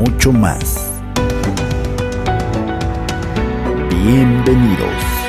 mucho más. Bienvenidos.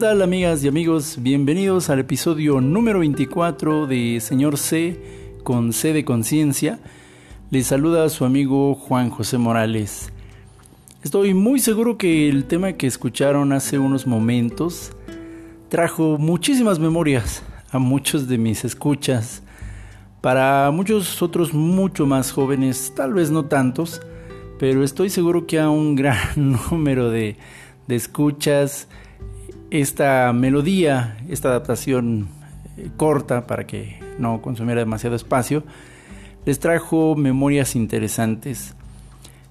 Tal amigas y amigos? Bienvenidos al episodio número 24 de Señor C con C de Conciencia. Les saluda su amigo Juan José Morales. Estoy muy seguro que el tema que escucharon hace unos momentos trajo muchísimas memorias a muchos de mis escuchas. Para muchos otros mucho más jóvenes, tal vez no tantos, pero estoy seguro que a un gran número de, de escuchas esta melodía, esta adaptación eh, corta para que no consumiera demasiado espacio, les trajo memorias interesantes.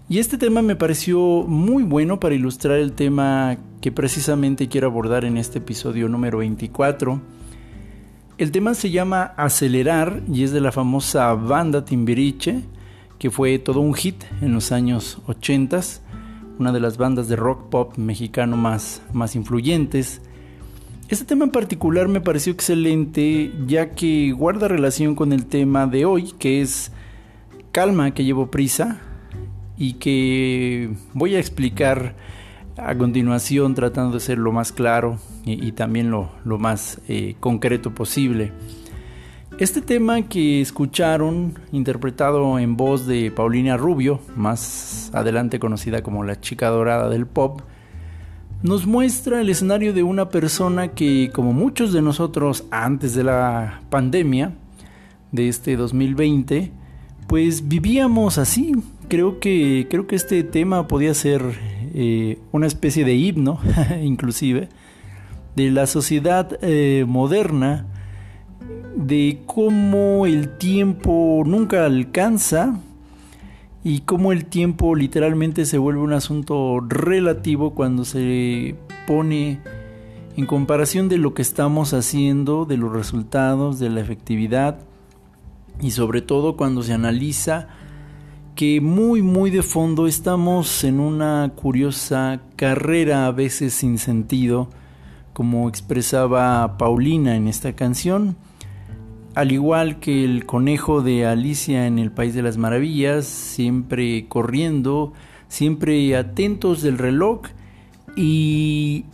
Y este tema me pareció muy bueno para ilustrar el tema que precisamente quiero abordar en este episodio número 24. El tema se llama Acelerar y es de la famosa banda Timbiriche, que fue todo un hit en los años 80 una de las bandas de rock pop mexicano más, más influyentes. Este tema en particular me pareció excelente ya que guarda relación con el tema de hoy, que es calma que llevo prisa y que voy a explicar a continuación tratando de ser lo más claro y, también lo, lo más eh, concreto posible. Este tema que escucharon, interpretado en voz de Paulina Rubio, más adelante conocida como la chica dorada del pop, nos muestra el escenario de una persona que, como muchos de nosotros antes de la pandemia de este 2020, pues vivíamos así. Creo que, creo que este tema podía ser eh, una especie de himno, inclusive, de la sociedad eh, moderna de cómo el tiempo nunca alcanza y cómo el tiempo literalmente se vuelve un asunto relativo cuando se pone en comparación de lo que estamos haciendo, de los resultados, de la efectividad y sobre todo cuando se analiza que muy muy de fondo estamos en una curiosa carrera a veces sin sentido, como expresaba Paulina en esta canción al igual que el conejo de Alicia en el País de las Maravillas, siempre corriendo, siempre atentos del reloj y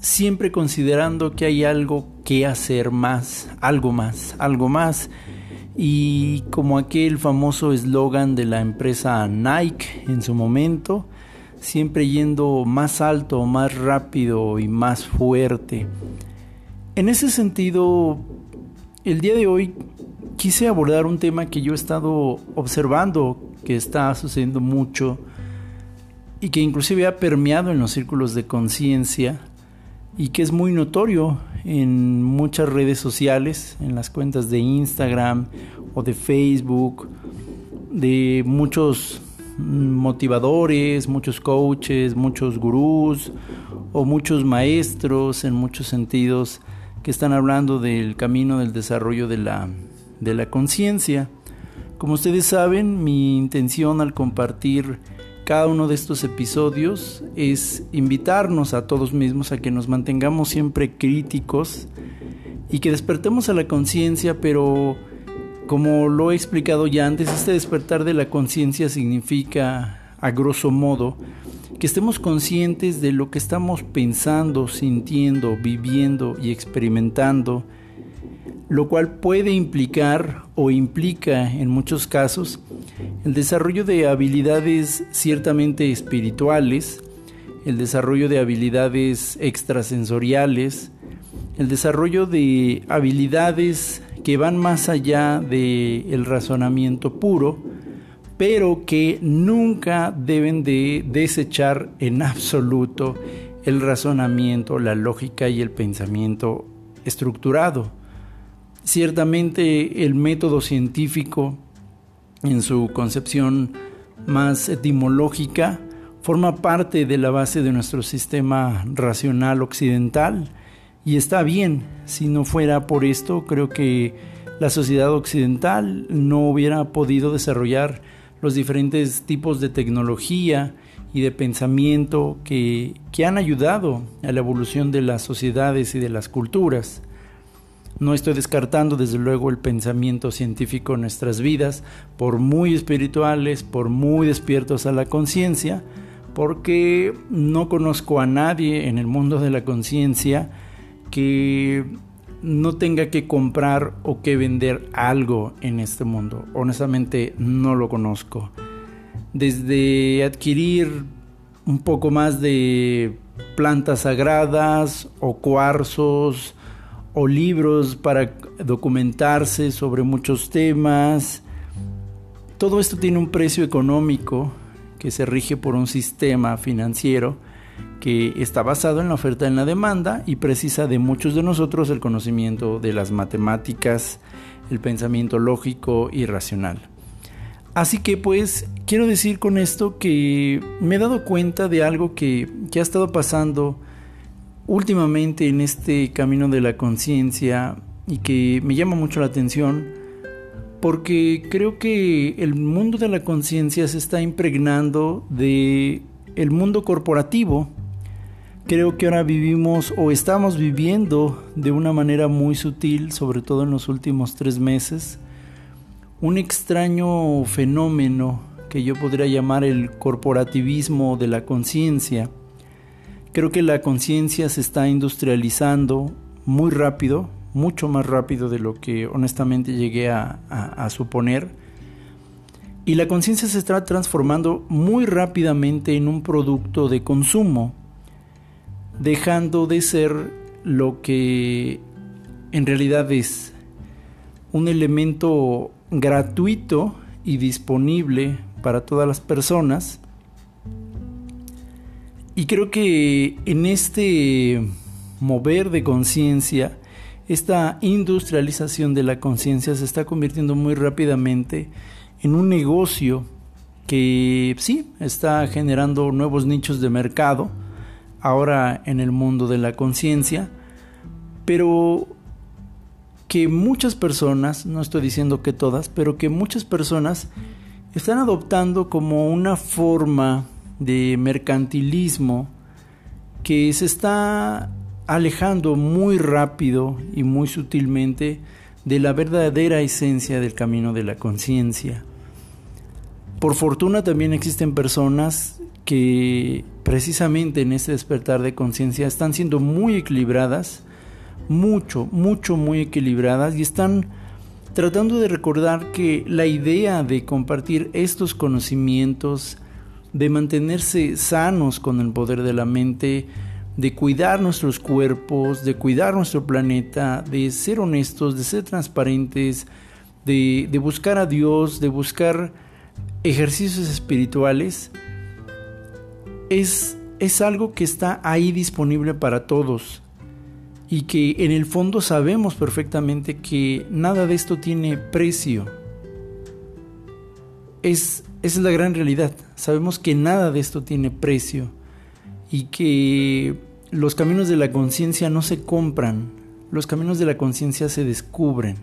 siempre considerando que hay algo que hacer más, algo más, algo más. y como aquel famoso eslogan de la empresa Nike en su momento, siempre yendo más alto, más rápido y más fuerte. En ese sentido, el día de hoy quise abordar un tema que yo he estado observando que está sucediendo mucho y que inclusive ha permeado en los círculos de conciencia y que es muy notorio en muchas redes sociales, en las cuentas de Instagram o de Facebook, de muchos motivadores, muchos coaches, muchos gurús o muchos maestros en muchos sentidos que están hablando del camino del desarrollo de la, de la conciencia. Como ustedes saben, mi intención al compartir cada uno de estos episodios es invitarnos a todos mismos a que nos mantengamos siempre críticos y que despertemos a la conciencia, pero como lo he explicado ya antes, este despertar de la conciencia significa, a grosso modo, que estemos conscientes de lo que estamos pensando, sintiendo, viviendo y experimentando, lo cual puede implicar o implica en muchos casos el desarrollo de habilidades ciertamente espirituales, el desarrollo de habilidades extrasensoriales, el desarrollo de habilidades que van más allá del el razonamiento puro, pero que nunca deben de desechar en absoluto el razonamiento, la lógica y el pensamiento estructurado. Ciertamente el método científico en su concepción más etimológica forma parte de la base de nuestro sistema racional occidental y está bien, si no fuera por esto, creo que la sociedad occidental no hubiera podido desarrollar los diferentes tipos de tecnología y de pensamiento que, que han ayudado a la evolución de las sociedades y de las culturas. No estoy descartando desde luego el pensamiento científico en nuestras vidas, por muy espirituales, por muy despiertos a la conciencia, porque no conozco a nadie en el mundo de la conciencia que no tenga que comprar o que vender algo en este mundo. Honestamente no lo conozco. Desde adquirir un poco más de plantas sagradas o cuarzos o libros para documentarse sobre muchos temas. Todo esto tiene un precio económico que se rige por un sistema financiero que está basado en la oferta y en la demanda y precisa de muchos de nosotros el conocimiento de las matemáticas, el pensamiento lógico y racional. Así que pues quiero decir con esto que me he dado cuenta de algo que, que ha estado pasando últimamente en este camino de la conciencia y que me llama mucho la atención porque creo que el mundo de la conciencia se está impregnando de el mundo corporativo creo que ahora vivimos o estamos viviendo de una manera muy sutil, sobre todo en los últimos tres meses, un extraño fenómeno que yo podría llamar el corporativismo de la conciencia. Creo que la conciencia se está industrializando muy rápido, mucho más rápido de lo que honestamente llegué a, suponer. Y la conciencia se está transformando muy rápidamente en un producto de consumo dejando de ser lo que en realidad es un elemento gratuito y disponible para todas las personas. Y creo que en este mover de conciencia, esta industrialización de la conciencia se está convirtiendo muy rápidamente en un negocio que sí está generando nuevos nichos de mercado, ahora en el mundo de la conciencia, pero que muchas personas, no estoy diciendo que todas, pero que muchas personas están adoptando como una forma de mercantilismo que se está alejando muy rápido y muy sutilmente de la verdadera esencia del camino de la conciencia. Por fortuna también existen personas que precisamente en este despertar de conciencia están siendo muy equilibradas, mucho, mucho, muy equilibradas y están tratando de recordar que la idea de compartir estos conocimientos, de mantenerse sanos con el poder de la mente, de cuidar nuestros cuerpos, de cuidar nuestro planeta, de ser honestos, de ser transparentes, de, de buscar a Dios, de buscar ejercicios espirituales, es, es algo que está ahí disponible para todos y que en el fondo sabemos perfectamente que nada de esto tiene precio. Es, esa es la gran realidad. Sabemos que nada de esto tiene precio y que los caminos de la conciencia no se compran, los caminos de la conciencia se descubren.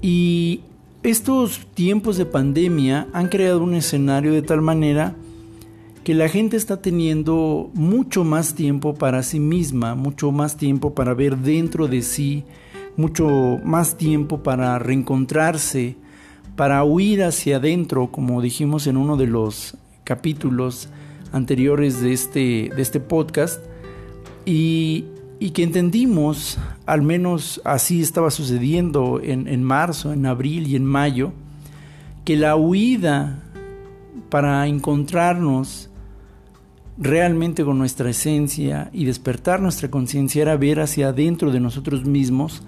Y estos tiempos de pandemia han creado un escenario de tal manera que la gente está teniendo mucho más tiempo para sí misma, mucho más tiempo para ver dentro de sí, mucho más tiempo para reencontrarse, para huir hacia adentro, como dijimos en uno de los capítulos anteriores de este, de este podcast, y, y que entendimos, al menos así estaba sucediendo en, en marzo, en abril y en mayo, que la huida para encontrarnos realmente con nuestra esencia y despertar nuestra conciencia era ver hacia adentro de nosotros mismos,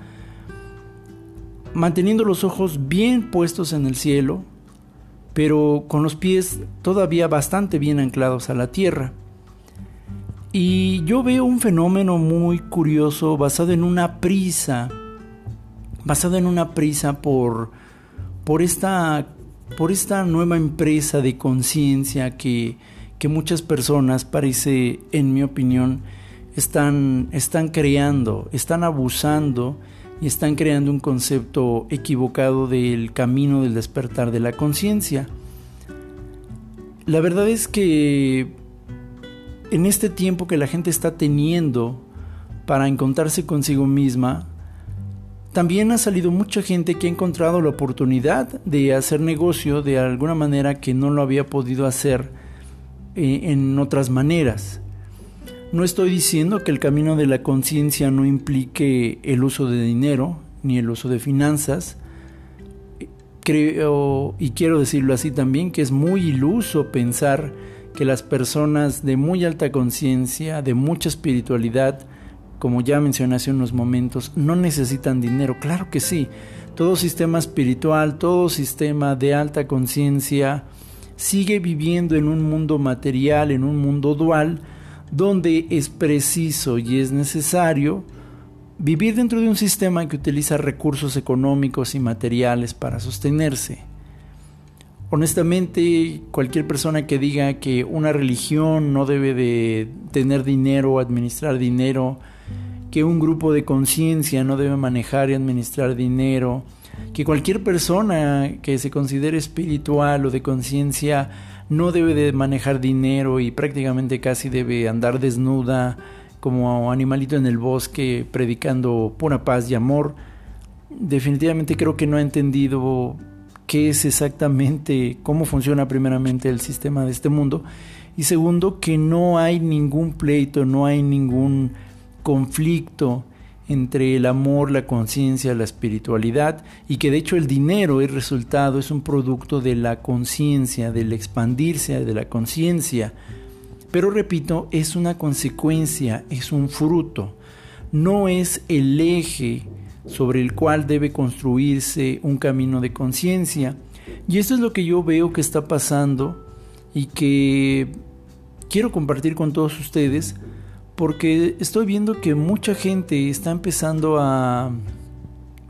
manteniendo los ojos bien puestos en el cielo, pero con los pies todavía bastante bien anclados a la tierra. Y yo veo un fenómeno muy curioso basado en una prisa, basado en una prisa por, por, esta, por esta nueva empresa de conciencia que, que muchas personas, parece, en mi opinión, están, están creando, están abusando y están creando un concepto equivocado del camino del despertar de la conciencia. La verdad es que en este tiempo que la gente está teniendo para encontrarse consigo misma, también ha salido mucha gente que ha encontrado la oportunidad de hacer negocio de alguna manera que no lo había podido hacer eh, en otras maneras. No estoy diciendo que el camino de la conciencia no implique el uso de dinero ni el uso de finanzas. Creo, y quiero decirlo así también, que es muy iluso pensar que las personas de muy alta conciencia, de mucha espiritualidad, como ya mencioné hace unos momentos, no necesitan dinero. Claro que sí. Todo sistema espiritual, todo sistema de alta conciencia, sigue viviendo en un mundo material, en un mundo dual, donde es preciso y es necesario vivir dentro de un sistema que utiliza recursos económicos y materiales para sostenerse. Honestamente, cualquier persona que diga que una religión no debe de tener dinero o administrar dinero, que un grupo de conciencia no debe manejar y administrar dinero, que cualquier persona que se considere espiritual o de conciencia no debe de manejar dinero y prácticamente casi debe andar desnuda como animalito en el bosque predicando pura paz y amor. Definitivamente creo que no ha entendido qué es exactamente, cómo funciona primeramente el sistema de este mundo y segundo que no hay ningún pleito, no hay ningún conflicto entre el amor, la conciencia, la espiritualidad y que de hecho el dinero es resultado, es un producto de la conciencia, del expandirse de la conciencia. Pero repito, es una consecuencia, es un fruto, no es el eje sobre el cual debe construirse un camino de conciencia. Y esto es lo que yo veo que está pasando y que quiero compartir con todos ustedes porque estoy viendo que mucha gente está empezando a,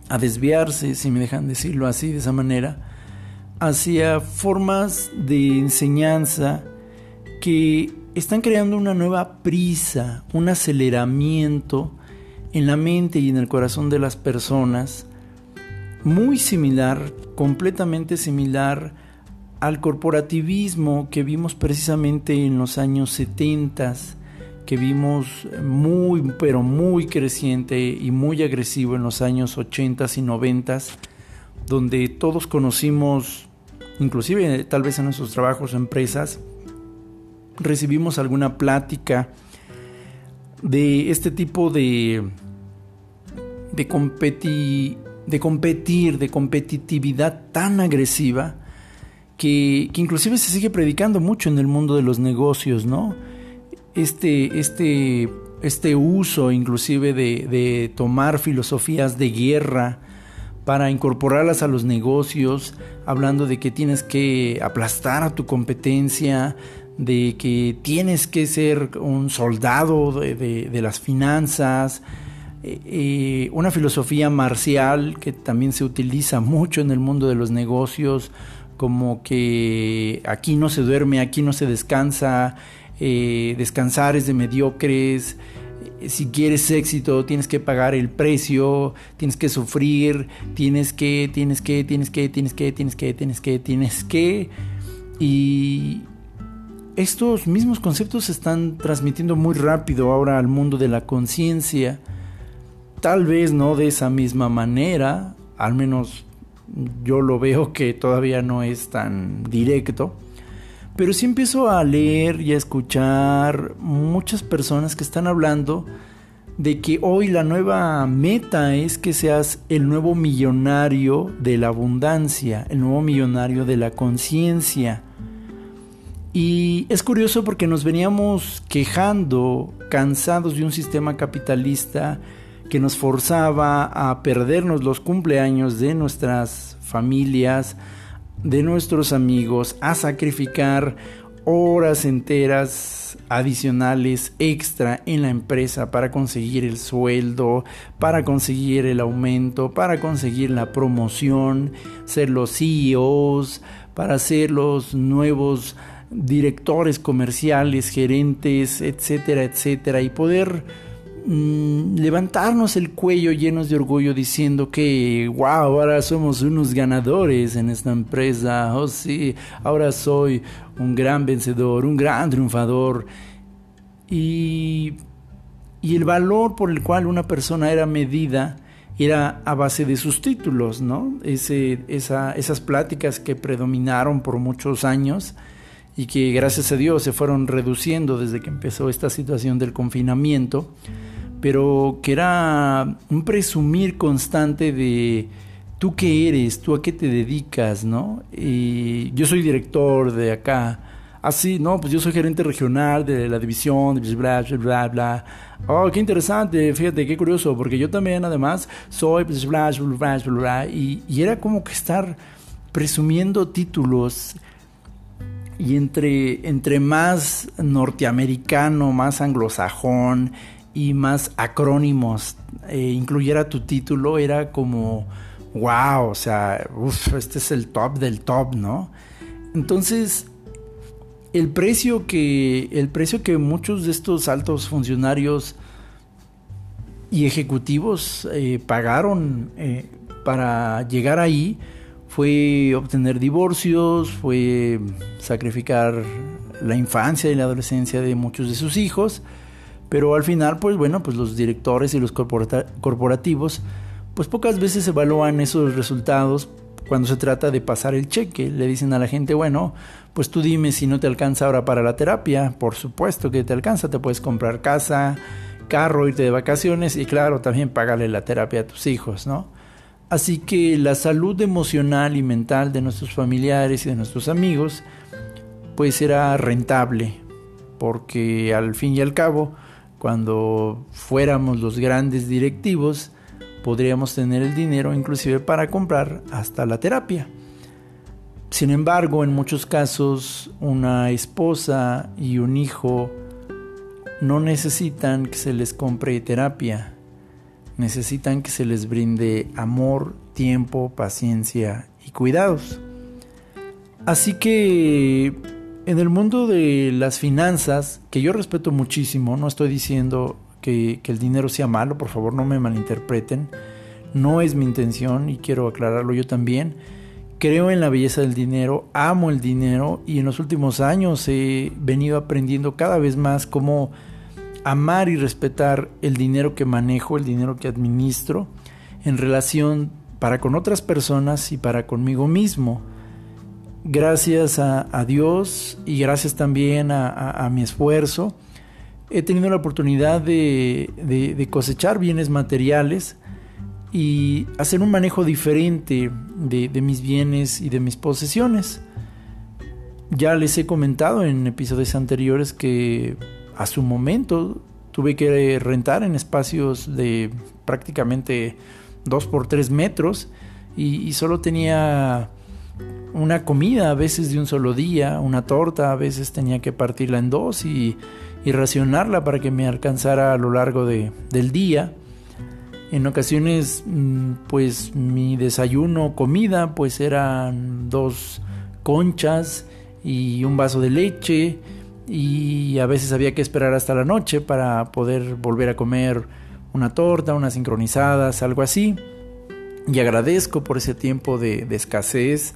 a desviarse, si me dejan decirlo así, de esa manera, hacia formas de enseñanza que están creando una nueva prisa, un aceleramiento en la mente y en el corazón de las personas, muy similar, completamente similar al corporativismo que vimos precisamente en los años 70 que vimos muy, pero muy creciente y muy agresivo en los años 80 y 90, donde todos conocimos, inclusive tal vez en nuestros trabajos o empresas, recibimos alguna plática de este tipo de, de, competi, de competir, de competitividad tan agresiva que, que, inclusive se sigue predicando mucho en el mundo de los negocios, ¿no? Este, este, este uso inclusive de, de tomar filosofías de guerra para incorporarlas a los negocios, hablando de que tienes que aplastar a tu competencia, de que tienes que ser un soldado de, de, de las finanzas, una filosofía marcial que también se utiliza mucho en el mundo de los negocios, como que aquí no se duerme, aquí no se descansa, eh, descansar es de mediocres, eh, si quieres éxito tienes que pagar el precio, tienes que sufrir, tienes que, tienes que, tienes que, tienes que, tienes que, tienes que, tienes que. Y estos mismos conceptos se están transmitiendo muy rápido ahora al mundo de la conciencia. Tal vez no de esa misma manera, al menos yo lo veo que todavía no es tan directo. Pero sí empiezo a leer y a escuchar muchas personas que están hablando de que hoy la nueva meta es que seas el nuevo millonario de la abundancia, el nuevo millonario de la conciencia. Y es curioso porque nos veníamos quejando, cansados de un sistema capitalista que nos forzaba a perdernos los cumpleaños de nuestras familias, de nuestros amigos, a sacrificar horas enteras adicionales extra en la empresa para conseguir el sueldo, para conseguir el aumento, para conseguir la promoción, ser los CEOs, para ser los nuevos directores comerciales, gerentes, etcétera, etcétera, y poder Mm, levantarnos el cuello llenos de orgullo diciendo que, wow, ahora somos unos ganadores en esta empresa, oh sí, ahora soy un gran vencedor, un gran triunfador. Y, y el valor por el cual una persona era medida era a base de sus títulos, ¿no? Ese, esa, esas pláticas que predominaron por muchos años y que gracias a Dios se fueron reduciendo desde que empezó esta situación del confinamiento pero que era un presumir constante de tú qué eres, tú a qué te dedicas, ¿no? Y yo soy director de acá. Así, no, pues yo soy gerente regional de la división, bla, bla, bla. Oh, qué interesante, fíjate, qué curioso, porque yo también además soy, bla, bla, bla, bla, y, y era como que estar presumiendo títulos y entre, entre más norteamericano, más anglosajón, y más acrónimos eh, incluyera tu título, era como, wow, o sea, este es el top del top, ¿no? Entonces, el precio que, el precio que muchos de estos altos funcionarios y ejecutivos eh, pagaron eh, para llegar ahí fue obtener divorcios, fue sacrificar la infancia y la adolescencia de muchos de sus hijos, pero al final, pues bueno, pues los directores y los corporativos, pues pocas veces evalúan esos resultados cuando se trata de pasar el cheque. Le dicen a la gente, bueno, pues tú dime si no te alcanza ahora para la terapia. Por supuesto que te alcanza, te puedes comprar casa, carro, irte de vacaciones y claro, también pagarle la terapia a tus hijos, ¿no? Así que la salud emocional y mental de nuestros familiares y de nuestros amigos, pues será rentable, porque al fin y al cabo, cuando fuéramos los grandes directivos, podríamos tener el dinero inclusive para comprar hasta la terapia. Sin embargo, en muchos casos, una esposa y un hijo no necesitan que se les compre terapia, necesitan que se les brinde amor, tiempo, paciencia y cuidados. Así que en el mundo de las finanzas, que yo respeto muchísimo, no estoy diciendo que, el dinero sea malo, por favor no me malinterpreten, no es mi intención y quiero aclararlo yo también. Creo en la belleza del dinero, amo el dinero y en los últimos años he venido aprendiendo cada vez más cómo amar y respetar el dinero que manejo, el dinero que administro en relación para con otras personas y para conmigo mismo gracias a, Dios y gracias también a, mi esfuerzo, he tenido la oportunidad de, cosechar bienes materiales y hacer un manejo diferente de, de mis bienes y de mis posesiones. Ya les he comentado en episodios anteriores que a su momento tuve que rentar en espacios de prácticamente 2 por 3 metros y, solo tenía una comida a veces de un solo día, una torta, a veces tenía que partirla en dos y, racionarla para que me alcanzara a lo largo de, del día. En ocasiones, mm, pues mi desayuno, comida, pues eran dos conchas y un vaso de leche y a veces había que esperar hasta la noche para poder volver a comer una torta, unas sincronizadas, algo así. Y agradezco por ese tiempo de, escasez,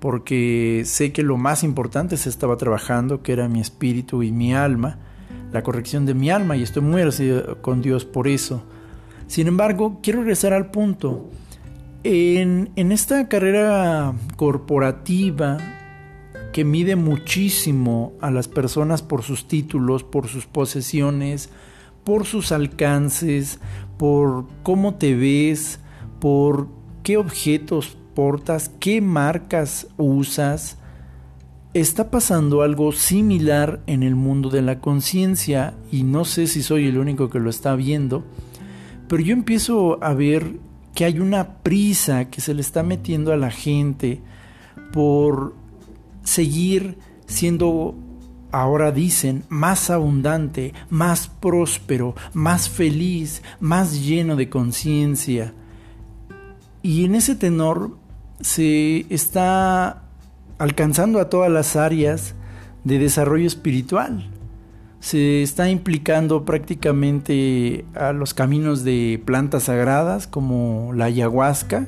porque sé que lo más importante se estaba trabajando, que era mi espíritu y mi alma, la corrección de mi alma, y estoy muy agradecido con Dios por eso. Sin embargo, quiero regresar al punto. En, en esta carrera corporativa que mide muchísimo a las personas por sus títulos, por sus posesiones, por sus alcances, por cómo te ves, por qué objetos portas, qué marcas usas. Está pasando algo similar en el mundo de la conciencia y no sé si soy el único que lo está viendo, pero yo empiezo a ver que hay una prisa que se le está metiendo a la gente por seguir siendo ahora dicen, más abundante, más próspero, más feliz, más lleno de conciencia. Y en ese tenor se está alcanzando a todas las áreas de desarrollo espiritual. Se está implicando prácticamente a los caminos de plantas sagradas como la ayahuasca,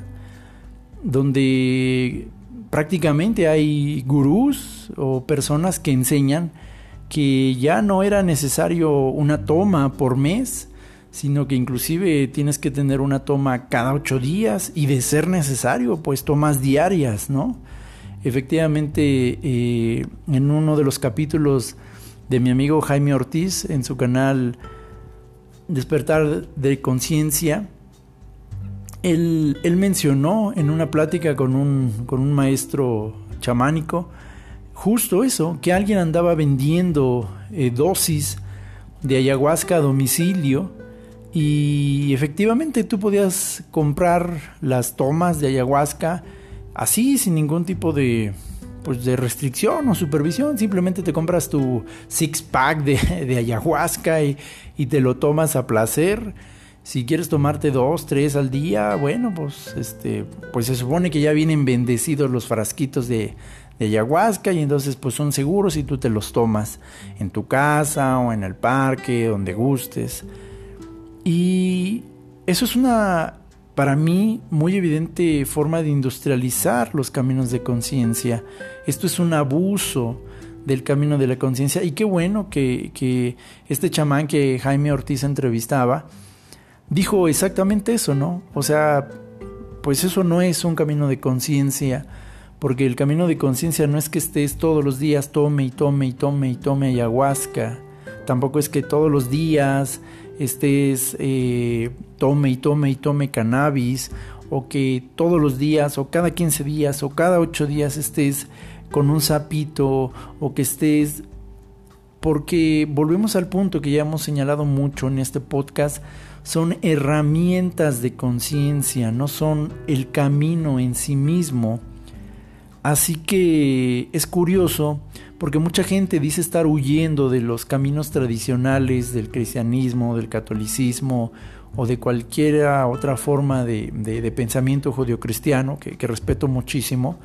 donde prácticamente hay gurús o personas que enseñan que ya no era necesario una toma por mes, sino que inclusive tienes que tener una toma cada ocho días y de ser necesario, pues tomas diarias, ¿no? Efectivamente, eh, en uno de los capítulos de mi amigo Jaime Ortiz, en su canal Despertar de Conciencia, él, mencionó en una plática con un, con un maestro chamánico justo eso, que alguien andaba vendiendo eh, dosis de ayahuasca a domicilio y efectivamente tú podías comprar las tomas de ayahuasca así sin ningún tipo de pues de restricción o supervisión, simplemente te compras tu six pack de, de ayahuasca y, y, te lo tomas a placer si quieres tomarte dos, tres al día, bueno, pues este, pues se supone que ya vienen bendecidos los frasquitos de, de ayahuasca y entonces pues son seguros si tú te los tomas en tu casa o en el parque, donde gustes. Y eso es una, para mí, muy evidente forma de industrializar los caminos de conciencia. Esto es un abuso del camino de la conciencia y qué bueno que, que este chamán que Jaime Ortiz entrevistaba, dijo exactamente eso, ¿no? O sea, pues eso no es un camino de conciencia, porque el camino de conciencia no es que estés todos los días tome y tome y tome y tome ayahuasca, tampoco es que todos los días estés eh, tome y tome y tome cannabis, o que todos los días, o cada 15 días, o cada 8 días estés con un sapito, o que estés... Porque volvemos al punto que ya hemos señalado mucho en este podcast, son herramientas de conciencia, no son el camino en sí mismo. Así que es curioso porque mucha gente dice estar huyendo de los caminos tradicionales del cristianismo, del catolicismo o de cualquier otra forma de, pensamiento judio-cristiano, que, que respeto muchísimo,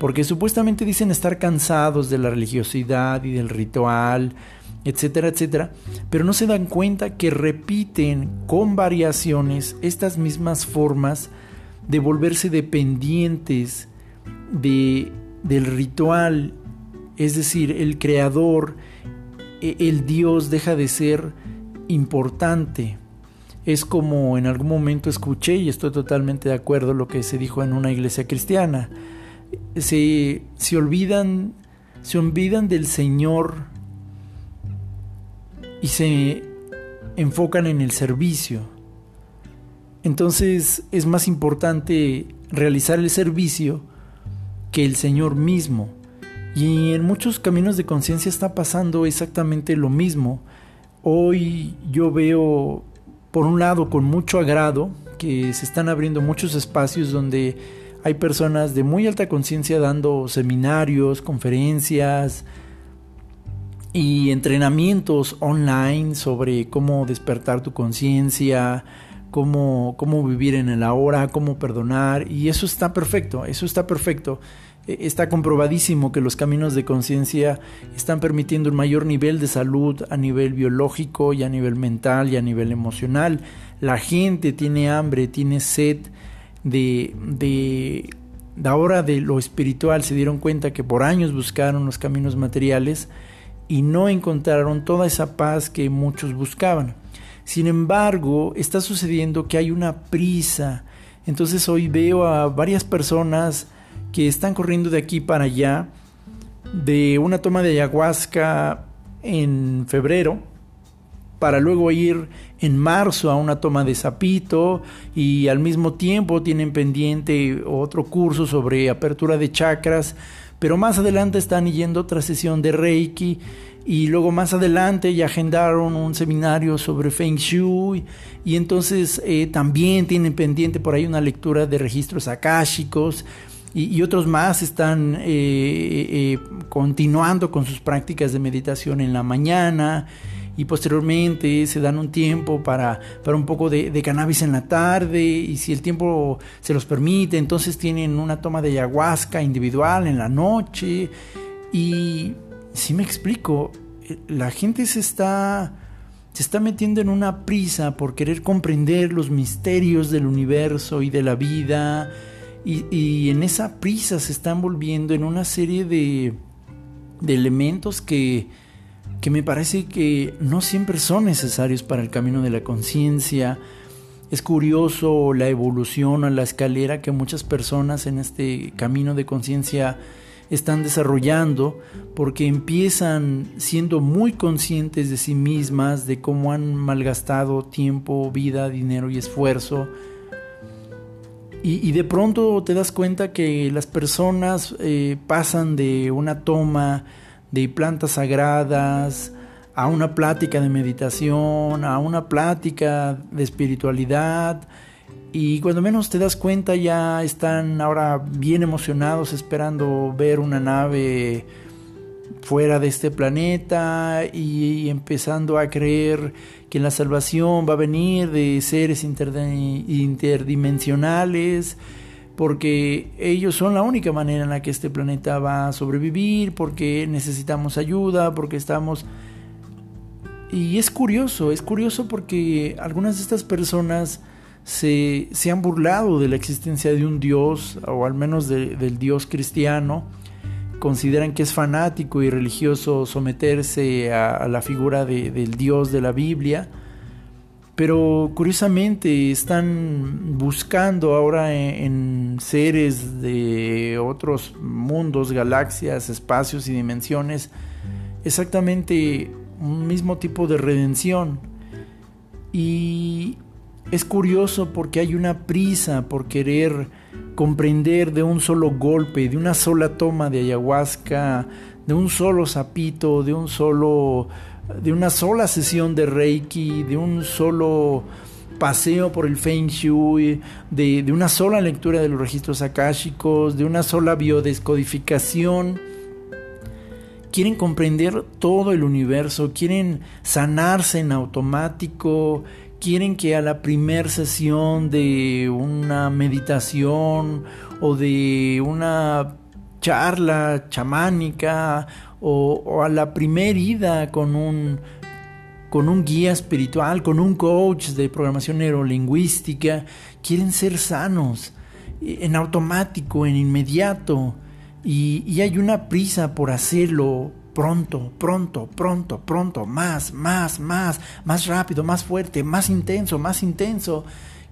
porque supuestamente dicen estar cansados de la religiosidad y del ritual, etcétera, etcétera, pero no se dan cuenta que repiten con variaciones estas mismas formas de volverse dependientes de, del ritual, es decir, el creador, e, el Dios deja de ser importante. Es como en algún momento escuché y estoy totalmente de acuerdo lo que se dijo en una iglesia cristiana. Se, se olvidan se olvidan del Señor y se enfocan en el servicio. Entonces es más importante realizar el servicio que el Señor mismo. Y en muchos caminos de conciencia está pasando exactamente lo mismo. Hoy yo veo, por un lado, con mucho agrado, que se están abriendo muchos espacios donde hay personas de muy alta conciencia dando seminarios, conferencias y entrenamientos online sobre cómo despertar tu conciencia, cómo, cómo vivir en el ahora, cómo perdonar. Y eso está perfecto, eso está perfecto. E, está comprobadísimo que los caminos de conciencia están permitiendo un mayor nivel de salud a nivel biológico y a nivel mental y a nivel emocional. La gente tiene hambre, tiene sed de, de, de ahora de lo espiritual. Se dieron cuenta que por años buscaron los caminos materiales y no encontraron toda esa paz que muchos buscaban. Sin embargo, está sucediendo que hay una prisa. Entonces hoy veo a varias personas que están corriendo de aquí para allá, de una toma de ayahuasca en febrero, para luego ir en marzo a una toma de sapito y al mismo tiempo tienen pendiente otro curso sobre apertura de chakras, pero más adelante están yendo otra sesión de Reiki y luego más adelante ya agendaron un seminario sobre Feng Shui y entonces eh, también tienen pendiente por ahí una lectura de registros akáshicos y, otros más están eh, eh, continuando con sus prácticas de meditación en la mañana y posteriormente se dan un tiempo para, para un poco de, de, cannabis en la tarde y si el tiempo se los permite, entonces tienen una toma de ayahuasca individual en la noche. Y si me explico, eh, la gente se está se está metiendo en una prisa por querer comprender los misterios del universo y de la vida y, en esa prisa se están volviendo en una serie de, de elementos que, que me parece que no siempre son necesarios para el camino de la conciencia. Es curioso la evolución a la escalera que muchas personas en este camino de conciencia están desarrollando porque empiezan siendo muy conscientes de sí mismas, de cómo han malgastado tiempo, vida, dinero y esfuerzo y, de pronto te das cuenta que las personas eh, pasan de una toma de plantas sagradas a una plática de meditación, a una plática de espiritualidad. Y cuando menos te das cuenta ya están ahora bien emocionados esperando ver una nave fuera de este planeta y, empezando a creer que la salvación va a venir de seres interdimensionales, porque ellos son la única manera en la que este planeta va a sobrevivir, porque necesitamos ayuda, porque estamos... Y es curioso, es curioso porque algunas de estas personas se, se han burlado de la existencia de un Dios, o al menos del Dios cristiano, consideran que es fanático y religioso someterse a, la figura del Dios de la Biblia, pero curiosamente están buscando ahora en, seres de otros mundos, galaxias, espacios y dimensiones exactamente un mismo tipo de redención. Y es curioso porque hay una prisa por querer comprender de un solo golpe, de una sola toma de ayahuasca, de un solo sapito, de un solo de una sola sesión de Reiki, de un solo paseo por el Feng Shui, de, de una sola lectura de los registros akáshicos, de una sola biodescodificación. Quieren comprender todo el universo, quieren sanarse en automático, quieren que a la primer sesión de una meditación o de una charla chamánica o, a la primer ida con un con un guía espiritual, con un coach de programación neurolingüística, quieren ser sanos en automático, en inmediato, y, y hay una prisa por hacerlo pronto, pronto, pronto, pronto, más, más, más, más rápido, más fuerte, más intenso, más intenso,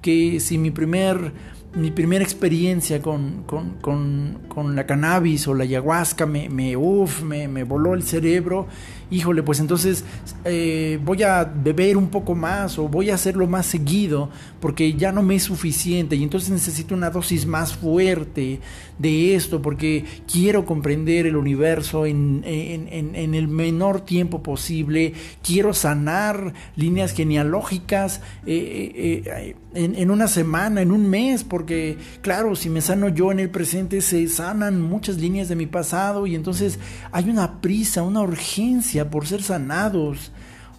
que si mi primer mi primera experiencia con, con, con, con, la cannabis o la ayahuasca me, me, uf, me, me voló el cerebro híjole, pues entonces eh, voy a beber un poco más o voy a hacerlo más seguido porque ya no me es suficiente y entonces necesito una dosis más fuerte de esto porque quiero comprender el universo en, el menor tiempo posible, quiero sanar líneas genealógicas eh, eh, en, una semana, en un mes, porque claro, si me sano yo en el presente se sanan muchas líneas de mi pasado y entonces hay una prisa, una urgencia por ser sanados.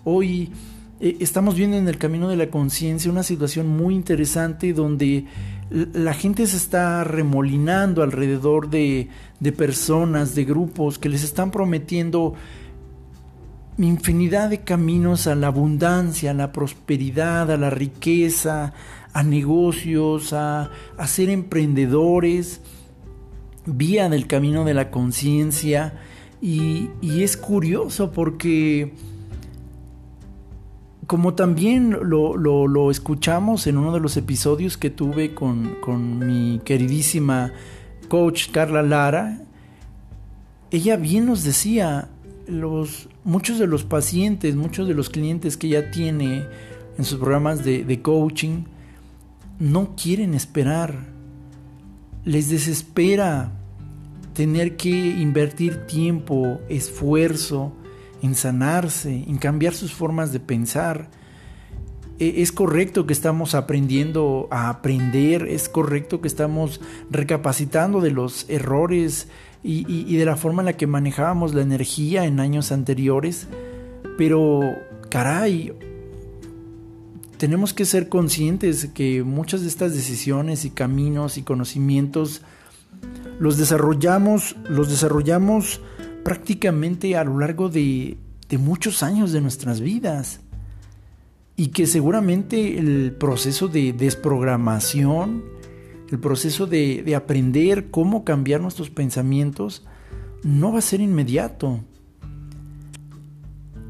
Hoy eh, estamos viendo en el camino de la conciencia una situación muy interesante donde la gente se está remolinando alrededor de, de personas, de grupos que les están prometiendo infinidad de caminos a la abundancia, a la prosperidad, a la riqueza, a negocios, a, a ser emprendedores, vía del camino de la conciencia. Y, es curioso porque como también lo, escuchamos en uno de los episodios que tuve con, mi queridísima coach Carla Lara, ella bien nos decía, los, muchos de los pacientes, muchos de los clientes que ella tiene en sus programas de, de coaching, no quieren esperar, les desespera tener que invertir tiempo, esfuerzo en sanarse, en cambiar sus formas de pensar. E, es correcto que estamos aprendiendo a aprender, es correcto que estamos recapacitando de los errores y, de la forma en la que manejábamos la energía en años anteriores, pero caray, tenemos que ser conscientes que muchas de estas decisiones y caminos y conocimientos los desarrollamos, los desarrollamos prácticamente a lo largo de, muchos años de nuestras vidas. Y que seguramente el proceso de desprogramación, el proceso de, aprender cómo cambiar nuestros pensamientos, no va a ser inmediato.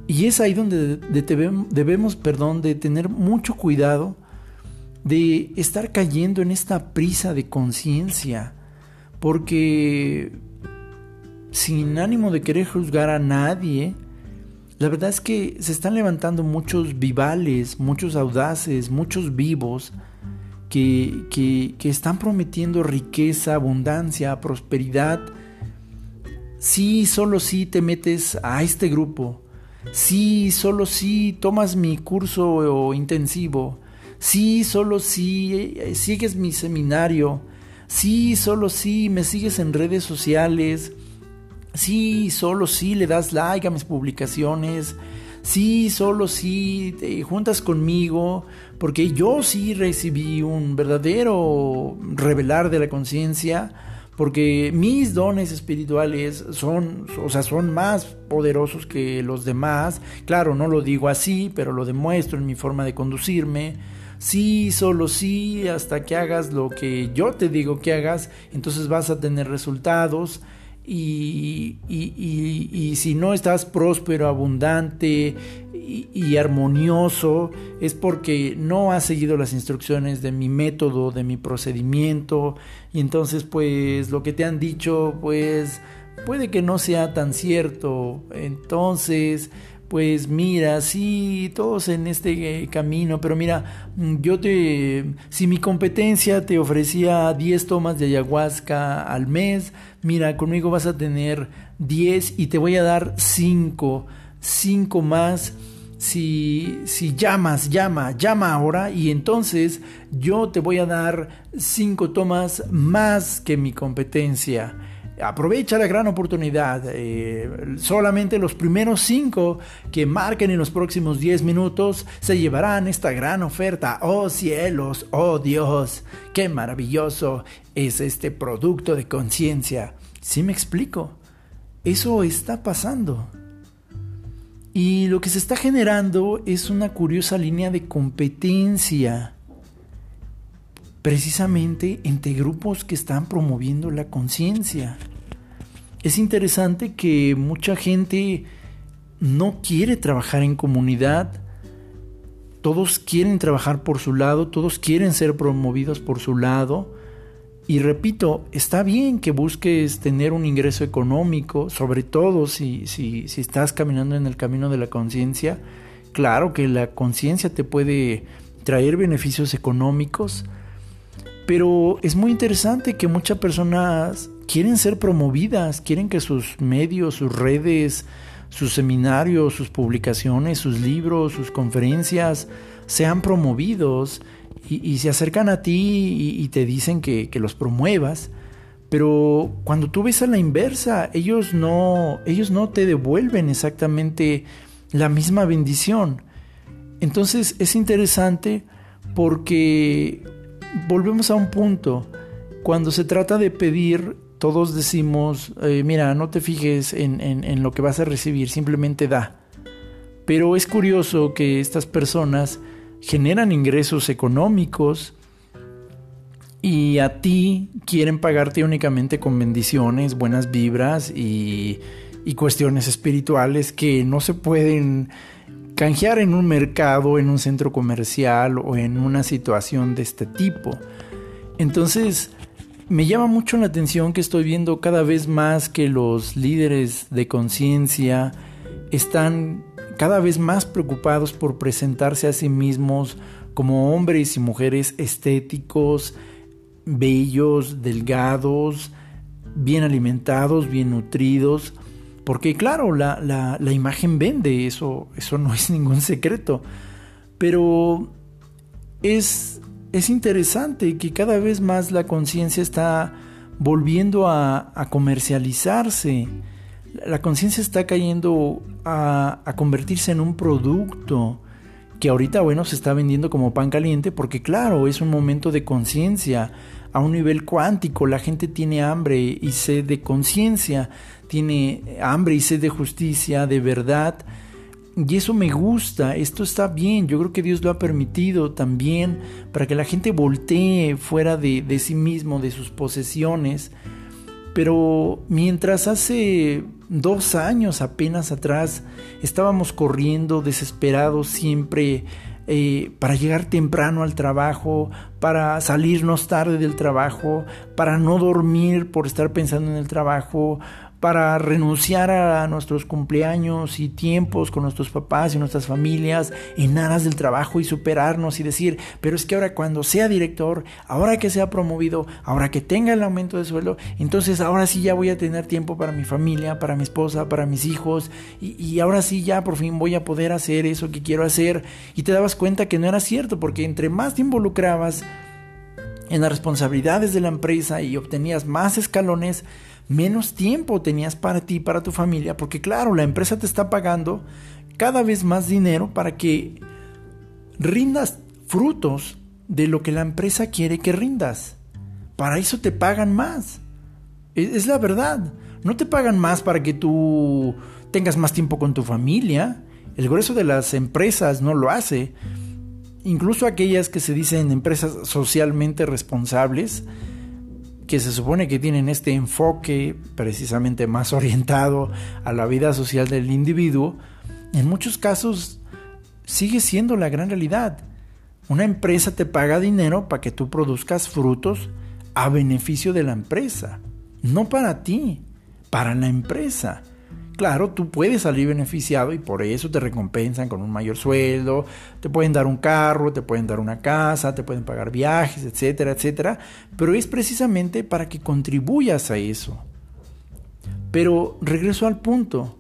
Y es ahí donde debemos, perdón, de tener mucho cuidado de estar cayendo en esta prisa de conciencia, porque sin ánimo de querer juzgar a nadie, la verdad es que se están levantando muchos vivales, muchos audaces, muchos vivos que, que, están prometiendo riqueza, abundancia, prosperidad. Si solo si te metes a este grupo, si solo si tomas mi curso intensivo, si solo si eh, sigues mi seminario, Sí, solo sí, me sigues en redes sociales. Sí, solo sí, le das like a mis publicaciones. Sí, solo sí, te juntas conmigo. Porque yo sí recibí un verdadero revelar de la conciencia. Porque mis dones espirituales son, o sea, son más poderosos que los demás. Claro, no lo digo así, pero lo demuestro en mi forma de conducirme sí, solo sí, hasta que hagas lo que yo te digo que hagas, entonces vas a tener resultados. Y, y, si no estás próspero, abundante y, armonioso, es porque no has seguido las instrucciones de mi método, de mi procedimiento, y entonces pues lo que te han dicho pues puede que no sea tan cierto. Entonces pues mira, sí, todos en este eh, camino, pero mira, mm, yo te, si mi competencia te ofrecía 10 tomas de ayahuasca al mes, mira, conmigo vas a tener 10 y te voy a dar 5, 5 más. Si, si llamas, llama, llama ahora y entonces yo te voy a dar 5 tomas más que mi competencia aprovecha la gran oportunidad. Eh, solamente los primeros cinco que marquen en los próximos 10 minutos se llevarán esta gran oferta. Oh cielos, oh Dios, qué maravilloso es este producto de conciencia. ¿Sí me explico? Eso está pasando. Y lo que se está generando es una curiosa línea de competencia precisamente entre grupos que están promoviendo la conciencia. Es interesante que mucha gente no quiere trabajar en comunidad todos quieren trabajar por su lado, todos quieren ser promovidos por su lado. Y repito, está bien que busques tener un ingreso económico, sobre todo si, si, estás caminando en el camino de la conciencia. Claro que la conciencia te puede traer beneficios económicos, pero es muy interesante que muchas personas quieren ser promovidas, quieren que sus medios, sus redes, sus seminarios, sus publicaciones, sus libros, sus conferencias sean promovidos y, se acercan a ti y, te dicen que, los promuevas. Pero cuando tú ves a la inversa, ellos no, ellos no te devuelven exactamente la misma bendición. Entonces es interesante porque volvemos a un punto. Cuando se trata de pedir, todos decimos, eh, mira, no te fijes en, en, lo que vas a recibir, simplemente da. Pero es curioso que estas personas generan ingresos económicos y a ti quieren pagarte únicamente con bendiciones, buenas vibras y, y cuestiones espirituales que no se pueden canjear en un mercado, en un centro comercial o en una situación de este tipo. Entonces, me llama mucho la atención que estoy viendo cada vez más que los líderes de conciencia están cada vez más preocupados por presentarse a sí mismos como hombres y mujeres estéticos, bellos, delgados, bien alimentados, bien nutridos, porque claro, la, la, imagen vende, eso, eso no es ningún secreto, pero es es interesante que cada vez más la conciencia está volviendo a, comercializarse. La conciencia está cayendo a, a, convertirse en un producto que ahorita, bueno, se está vendiendo como pan caliente porque, claro, es un momento de conciencia a un nivel cuántico. La gente tiene hambre y sed de conciencia, tiene hambre y sed de justicia, de verdad y eso me gusta, esto está bien, yo creo que Dios lo ha permitido también para que la gente voltee fuera de, sí mismo, de sus posesiones. Pero mientras hace dos años apenas atrás estábamos corriendo desesperados siempre eh, para llegar temprano al trabajo, para salirnos tarde del trabajo, para no dormir por estar pensando en el trabajo, para renunciar a nuestros cumpleaños y tiempos con nuestros papás y nuestras familias en aras del trabajo y superarnos y decir, pero es que ahora cuando sea director, ahora que sea promovido, ahora que tenga el aumento de sueldo, entonces ahora sí ya voy a tener tiempo para mi familia, para mi esposa, para mis hijos y, ahora sí ya por fin voy a poder hacer eso que quiero hacer y te dabas cuenta que no era cierto porque entre más te involucrabas en las responsabilidades de la empresa y obtenías más escalones, menos tiempo tenías para ti, para tu familia, porque claro, la empresa te está pagando cada vez más dinero para que rindas frutos de lo que la empresa quiere que rindas. Para eso te pagan más. E-, es, la verdad. No te pagan más para que tú tengas más tiempo con tu familia. El grueso de las empresas no lo hace. Incluso aquellas que se dicen empresas socialmente responsables, que se supone que tienen este enfoque precisamente más orientado a la vida social del individuo, en muchos casos sigue siendo la gran realidad. Una empresa te paga dinero para que tú produzcas frutos a beneficio de la empresa, no para ti, para la empresa. Claro, tú puedes salir beneficiado y por eso te recompensan con un mayor sueldo, te pueden dar un carro, te pueden dar una casa, te pueden pagar viajes, etcétera, etcétera, pero es precisamente para que contribuyas a eso. Pero regreso al punto,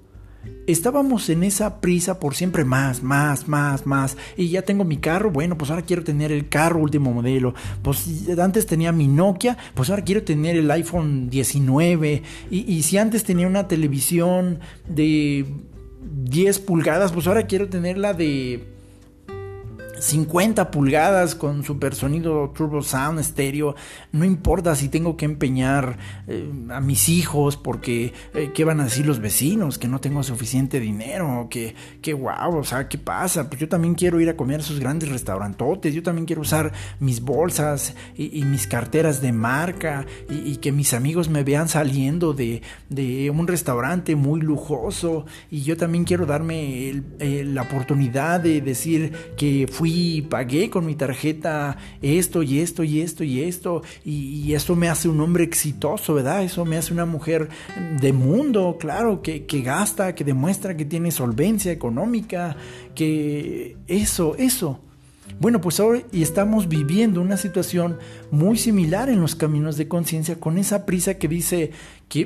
estábamos en esa prisa por siempre más, más, más, más. Y ya tengo mi carro, bueno, pues ahora quiero tener el carro último modelo. Pues antes tenía mi Nokia, pues ahora quiero tener el iPhone 19. Y, y si antes tenía una televisión de 10 pulgadas, pues ahora quiero tener la de 50 pulgadas con super sonido turbo sound estéreo. No importa si tengo que empeñar eh, a mis hijos porque eh, qué van a decir los vecinos, que no tengo suficiente dinero, que, que wow, o sea, ¿qué pasa? Pues yo también quiero ir a comer a esos grandes restaurantotes, yo también quiero usar mis bolsas y, mis carteras de marca y, que mis amigos me vean saliendo de, de, un restaurante muy lujoso y yo también quiero darme la oportunidad de decir que fui fui, pagué con mi tarjeta esto y esto y esto y esto, y, eso me hace un hombre exitoso, ¿verdad? Eso me hace una mujer de mundo, claro, que, que gasta, que demuestra que tiene solvencia económica, que eso, eso. Bueno, pues ahora y estamos viviendo una situación muy similar en los caminos de conciencia con esa prisa que dice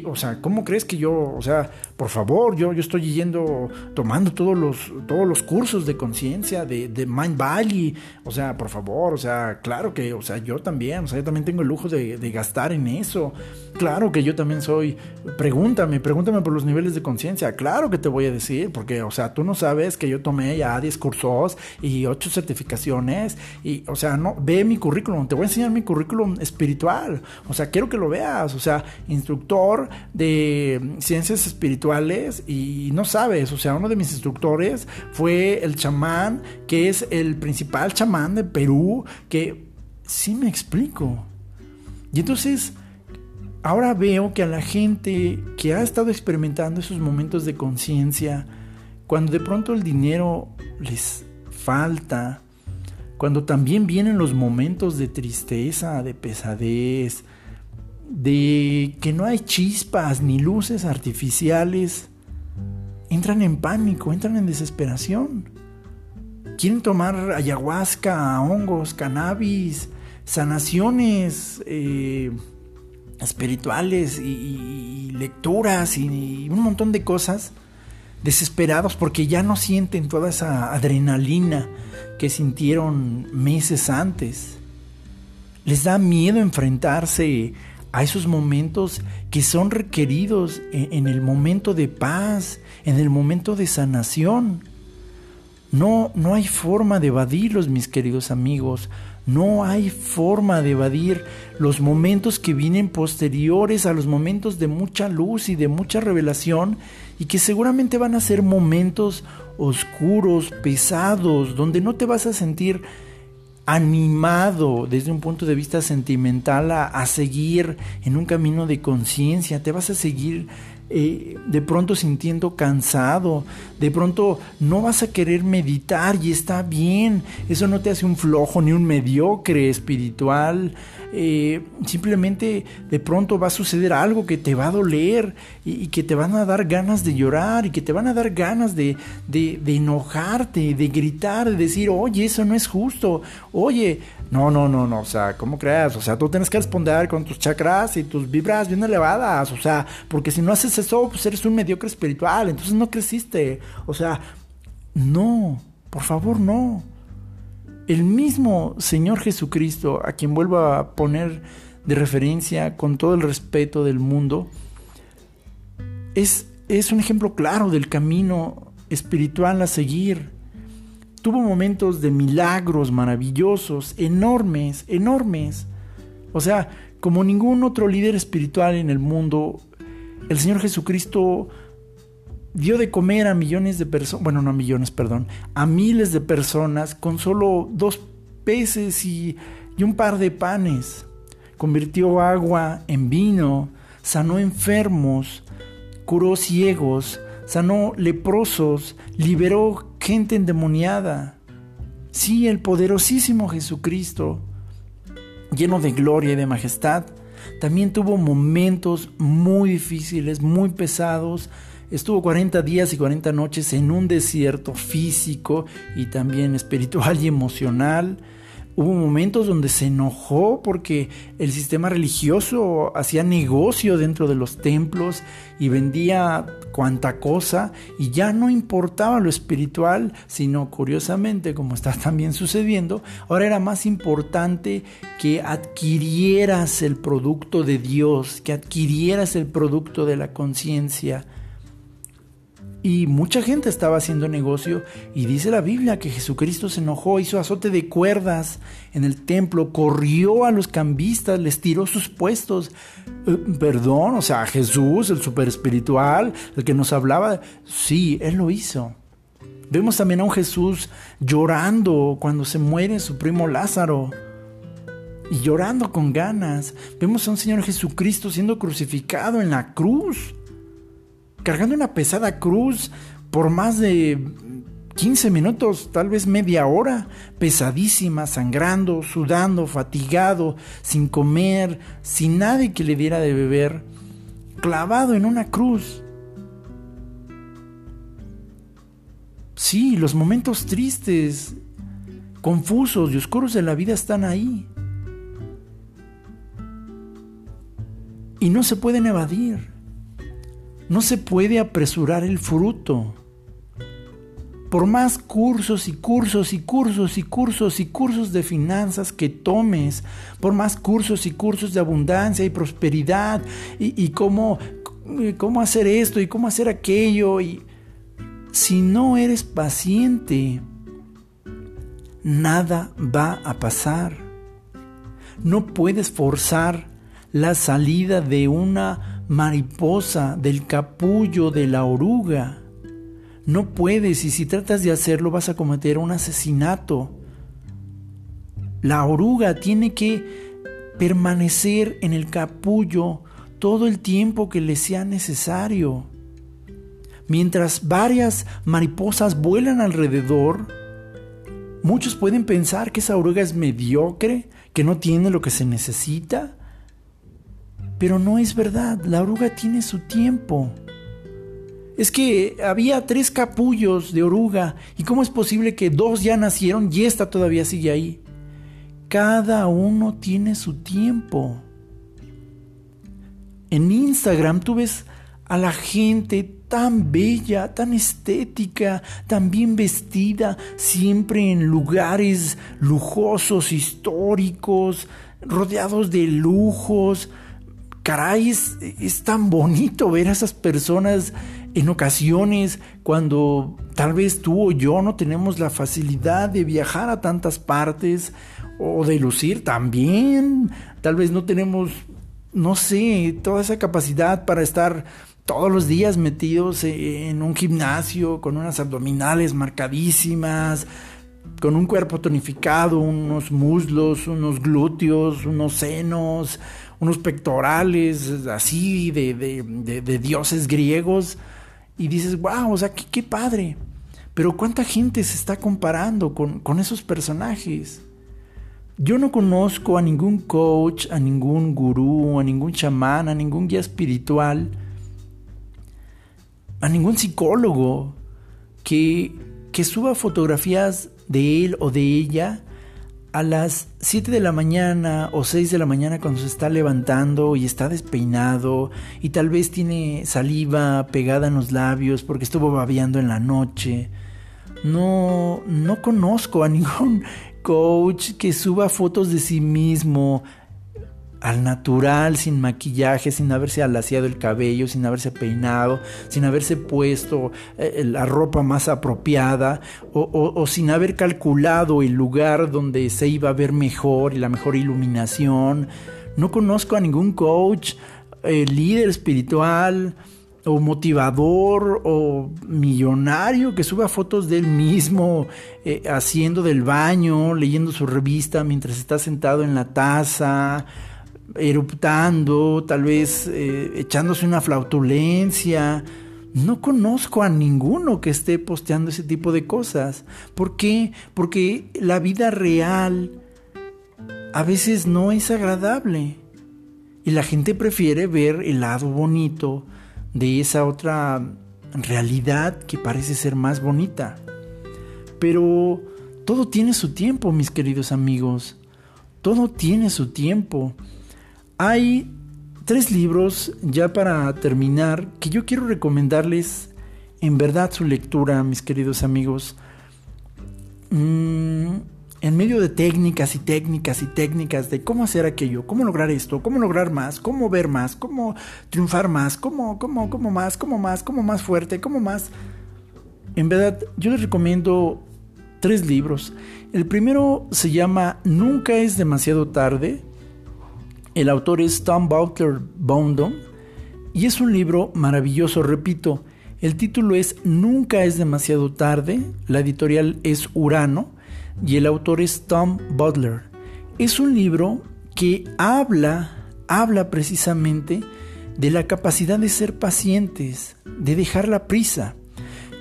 o sea, ¿cómo crees que yo, o sea, por favor, yo, yo estoy yendo, tomando todos los, todos los cursos de conciencia de, de, Mind Valley, o sea, por favor, o sea, claro que, o sea, yo también, o sea, yo también tengo el lujo de, de gastar en eso, claro que yo también soy, pregúntame, pregúntame por los niveles de conciencia, claro que te voy a decir, porque, o sea, tú no sabes que yo tomé ya 10 cursos y 8 certificaciones, y, o sea, no, ve mi currículum, te voy a enseñar mi currículum espiritual, o sea, quiero que lo veas, o sea, instructor, de ciencias espirituales y no sabes, o sea, uno de mis instructores fue el chamán, que es el principal chamán de Perú, que sí me explico. Y entonces, ahora veo que a la gente que ha estado experimentando esos momentos de conciencia, cuando de pronto el dinero les falta, cuando también vienen los momentos de tristeza, de pesadez, de que no hay chispas ni luces artificiales, entran en pánico, entran en desesperación. Quieren tomar ayahuasca, hongos, cannabis, sanaciones eh, espirituales y, lecturas y, un montón de cosas desesperados porque ya no sienten toda esa adrenalina que sintieron meses antes. Les da miedo enfrentarse a esos momentos que son requeridos en, el momento de paz, en el momento de sanación. No, no hay forma de evadirlos, mis queridos amigos. No hay forma de evadir los momentos que vienen posteriores a los momentos de mucha luz y de mucha revelación y que seguramente van a ser momentos oscuros, pesados, donde no te vas a sentir animado desde un punto de vista sentimental a, seguir en un camino de conciencia, te vas a seguir de pronto sintiendo cansado, de pronto no vas a querer meditar y está bien, eso no te hace un flojo ni un mediocre espiritual, eh, simplemente de pronto va a suceder algo que te va a doler y, que te van a dar ganas de llorar y que te van a dar ganas de, de enojarte, de gritar, de decir, oye, eso no es justo, oye, no, no, no, no, o sea, ¿cómo creas? O sea, tú tienes que responder con tus chakras y tus vibras bien elevadas, o sea, porque si no haces eso, pues eres un mediocre espiritual, entonces no creciste, o sea, no, por favor, no. El mismo Señor Jesucristo, a quien vuelvo a poner de referencia con todo el respeto del mundo, es, es un ejemplo claro del camino espiritual a seguir tuvo momentos de milagros maravillosos, enormes, enormes. O sea, como ningún otro líder espiritual en el mundo, el Señor Jesucristo dio de comer a millones de personas, bueno, no a millones, perdón, a miles de personas con solo dos peces y, y un par de panes. Convirtió agua en vino, sanó enfermos, curó ciegos, sanó leprosos, liberó gente endemoniada. Sí, el poderosísimo Jesucristo, lleno de gloria y de majestad, también tuvo momentos muy difíciles, muy pesados. Estuvo 40 días y 40 noches en un desierto físico y también espiritual y emocional. Hubo momentos donde se enojó porque el sistema religioso hacía negocio dentro de los templos y vendía cuanta cosa y ya no importaba lo espiritual, sino curiosamente, como está también sucediendo, ahora era más importante que adquirieras el producto de Dios, que adquirieras el producto de la conciencia y mucha gente estaba haciendo negocio y dice la Biblia que Jesucristo se enojó, hizo azote de cuerdas en el templo, corrió a los cambistas, les tiró sus puestos. Eh, perdón, o sea, Jesús, el super espiritual, el que nos hablaba, sí, él lo hizo. Vemos también a un Jesús llorando cuando se muere su primo Lázaro y llorando con ganas. Vemos a un Señor Jesucristo siendo crucificado en la cruz cargando una pesada cruz por más de 15 minutos, tal vez media hora, pesadísima, sangrando, sudando, fatigado, sin comer, sin nadie que le diera de beber, clavado en una cruz. Sí, los momentos tristes, confusos y oscuros de la vida están ahí. Y no se pueden evadir. No se puede apresurar el fruto por más cursos y cursos y cursos y cursos y cursos de finanzas que tomes, por más cursos y cursos de abundancia y prosperidad y, cómo, cómo hacer esto y cómo hacer aquello, y si no eres paciente, nada va a pasar. No puedes forzar la salida de una mariposa del capullo de la oruga. No puedes y si tratas de hacerlo vas a cometer un asesinato. La oruga tiene que permanecer en el capullo todo el tiempo que le sea necesario. Mientras varias mariposas vuelan alrededor, muchos pueden pensar que esa oruga es mediocre, que no tiene lo que se necesita. Pero no es verdad, la oruga tiene su tiempo. Es que había tres capullos de oruga. ¿Y cómo es posible que dos ya nacieron y esta todavía sigue ahí? Cada uno tiene su tiempo. En Instagram tú ves a la gente tan bella, tan estética, tan bien vestida, siempre en lugares lujosos, históricos, rodeados de lujos. Caray, es, tan bonito ver a esas personas en ocasiones, cuando tal vez tú o yo no tenemos la facilidad de viajar a tantas partes o de lucir también, tal vez no tenemos, no sé, toda esa capacidad para estar todos los días metidos en un gimnasio con unas abdominales marcadísimas, con un cuerpo tonificado, unos muslos, unos glúteos, unos senos, unos pectorales así de, de dioses griegos y dices, wow, o sea, qué, padre. Pero ¿cuánta gente se está comparando con, con esos personajes? Yo no conozco a ningún coach, a ningún gurú, a ningún chamán, a ningún guía espiritual, a ningún psicólogo que, que suba fotografías de él o de ella a las 7 de la mañana o 6 de la mañana cuando se está levantando y está despeinado y tal vez tiene saliva pegada en los labios porque estuvo babeando en la noche. No, no conozco a ningún coach que suba fotos de sí mismo al natural, sin maquillaje, sin haberse alaciado el cabello, sin haberse peinado, sin haberse puesto eh, la ropa más apropiada o, sin haber calculado el lugar donde se iba a ver mejor y la mejor iluminación. No conozco a ningún coach, eh, líder espiritual, o motivador o millonario que suba fotos de él mismo eh, haciendo del baño, leyendo su revista mientras está sentado en la taza eruptando, tal vez eh, echándose una flautulencia. No conozco a ninguno que esté posteando ese tipo de cosas. ¿Por qué? Porque la vida real a veces no es agradable. Y la gente prefiere ver el lado bonito de esa otra realidad que parece ser más bonita. Pero todo tiene su tiempo, mis queridos amigos. Todo tiene su tiempo. Hay tres libros ya para terminar que yo quiero recomendarles en verdad su lectura, mis queridos amigos. Mm, en medio de técnicas y técnicas y técnicas de cómo hacer aquello, cómo lograr esto, cómo lograr más, cómo ver más, cómo triunfar más, cómo, cómo, cómo más, cómo más, cómo más fuerte, cómo más. En verdad, yo les recomiendo tres libros. El primero se llama Nunca es demasiado tarde el autor es Tom Butler Bondon y es un libro maravilloso, repito. El título es Nunca es demasiado tarde, la editorial es Urano y el autor es Tom Butler. Es un libro que habla, habla precisamente de la capacidad de ser pacientes, de dejar la prisa.